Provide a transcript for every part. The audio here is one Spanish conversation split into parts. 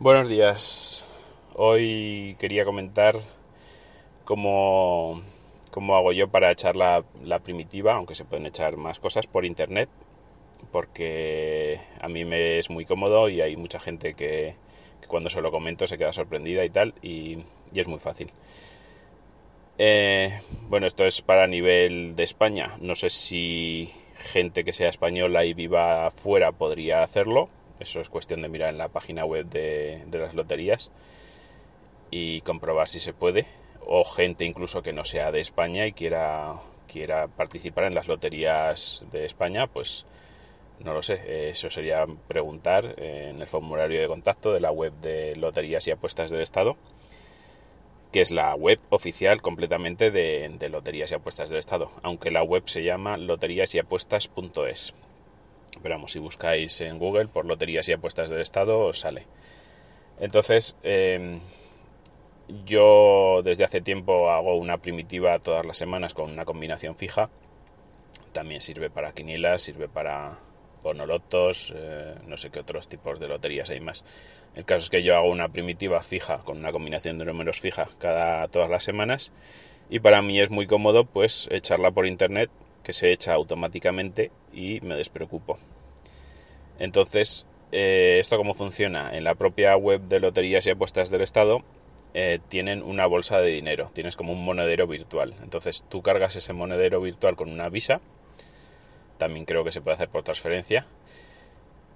Buenos días. Hoy quería comentar cómo, cómo hago yo para echar la, primitiva, aunque se pueden echar más cosas por internet, porque a mí me es muy cómodo y hay mucha gente que, cuando se lo comento se queda sorprendida y tal, y, es muy fácil. Eh, bueno, esto es para nivel de España. No sé si gente que sea española y viva fuera podría hacerlo, eso es cuestión de mirar en la página web de, las loterías y comprobar si se puede. O gente incluso que no sea de España y quiera, quiera participar en las loterías de España, pues no lo sé. Eso sería preguntar en el formulario de contacto de la web de Loterías y Apuestas del Estado, que es la web oficial completamente de, de Loterías y Apuestas del Estado, aunque la web se llama loteríasyapuestas.es. Pero si buscáis en Google por loterías y apuestas del Estado, os sale. Entonces, em, yo desde hace tiempo hago una primitiva todas las semanas con una combinación fija. También sirve para quinielas, sirve para bonolotos, eh, no sé qué otros tipos de loterías hay más. El caso es que yo hago una primitiva fija con una combinación de números fija cada todas las semanas y para mí es muy cómodo pues echarla por internet que se echa automáticamente y me despreocupo. Entonces, eh, ¿esto cómo funciona? En la propia web de Loterías y Apuestas del Estado eh, tienen una bolsa de dinero, tienes como un monedero virtual. Entonces tú cargas ese monedero virtual con una visa, también creo que se puede hacer por transferencia,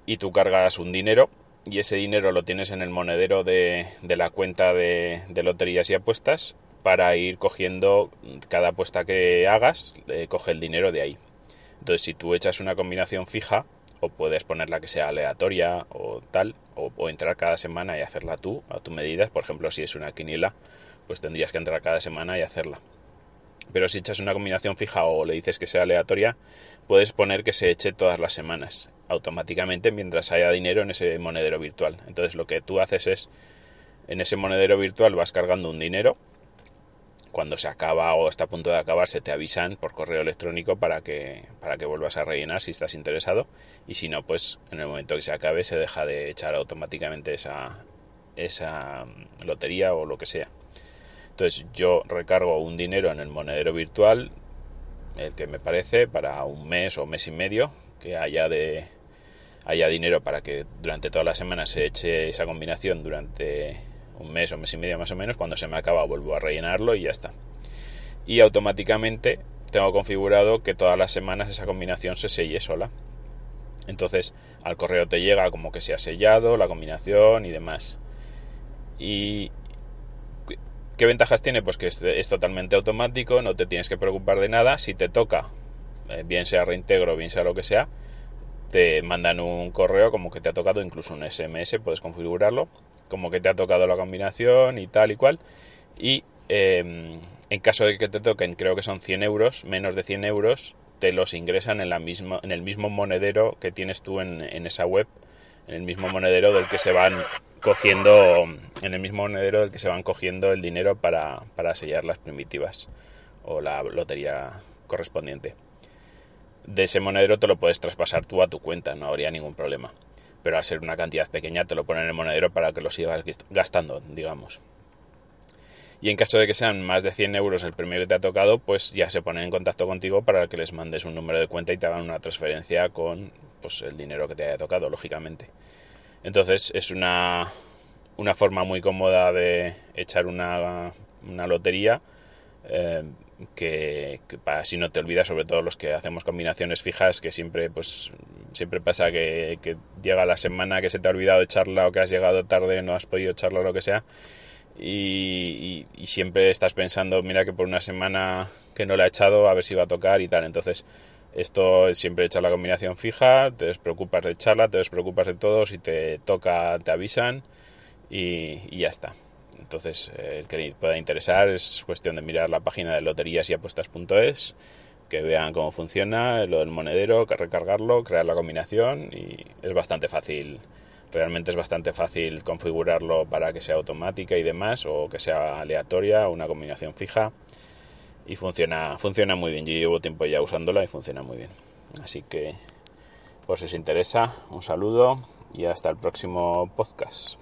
y tú cargas un dinero y ese dinero lo tienes en el monedero de, la cuenta de, de Loterías y Apuestas para ir cogiendo cada apuesta que hagas, eh, coge el dinero de ahí. Entonces, si tú echas una combinación fija, o puedes ponerla que sea aleatoria o tal, o, entrar cada semana y hacerla tú, a tu medida. Por ejemplo, si es una quiniela, pues tendrías que entrar cada semana y hacerla. Pero si echas una combinación fija o le dices que sea aleatoria, puedes poner que se eche todas las semanas, automáticamente mientras haya dinero en ese monedero virtual. Entonces lo que tú haces es, en ese monedero virtual vas cargando un dinero cuando se acaba o está a punto de acabarse te avisan por correo electrónico para que, para que vuelvas a rellenar si estás interesado y si no, pues en el momento que se acabe se deja de echar automáticamente esa, esa mm, lotería o lo que sea. Entonces yo recargo un dinero en el monedero virtual, el que me parece, para un mes o mes y medio, que haya de haya dinero para que durante todas las semanas se eche esa combinación durante un mes o mes y medio más o menos, cuando se me acaba vuelvo a rellenarlo y ya está. Y automáticamente tengo configurado que todas las semanas esa combinación se selle sola. Entonces al correo te llega como que se ha sellado la combinación y demás. ¿Y qué ventajas tiene? Pues que es, totalmente automático, no te tienes que preocupar de nada. Si te toca, eh, bien sea reintegro, bien sea lo que sea, te mandan un correo como que te ha tocado, incluso un SMS, puedes configurarlo, como que te ha tocado la combinación y tal y cual. Y em, en caso de que te toquen, creo que son 100 euros, menos de 100 euros, te los ingresan en, la misma, en el mismo monedero que tienes tú en, en esa web, en el mismo monedero del que se van cogiendo, en el mismo monedero del que se van cogiendo el dinero para, para sellar las primitivas o la lotería correspondiente de ese monedero te lo puedes traspasar tú a tu cuenta, no habría ningún problema. Pero al ser una cantidad pequeña te lo ponen en el monedero para que lo sigas gastando, digamos. Y en caso de que sean más de 100 euros el premio que te ha tocado, pues ya se ponen en contacto contigo para que les mandes un número de cuenta y te hagan una transferencia con pues, el dinero que te haya tocado, lógicamente. Entonces es una, una forma muy cómoda de echar una, una lotería eh, que, para si no te olvidas, sobre todo los que hacemos combinaciones fijas, que siempre pues siempre pasa que, llega la semana que se te ha olvidado echarla o que has llegado tarde, no has podido echarla o lo que sea. Y, siempre estás pensando, mira que por una semana que no la he echado, a ver si va a tocar y tal. Entonces, Esto siempre echar la combinación fija, te despreocupas de echarla, te despreocupas de todo, si te toca te avisan y, ya está. Entonces, eh, el que pueda interesar es cuestión de mirar la página de loterías y apuestas.es, que vean cómo funciona lo del monedero, recargarlo, crear la combinación y es bastante fácil. Realmente es bastante fácil configurarlo para que sea automática y demás, o que sea aleatoria, una combinación fija y funciona, funciona muy bien. Yo llevo tiempo ya usándola y funciona muy bien. Así que, por si os interesa, un saludo y hasta el próximo podcast.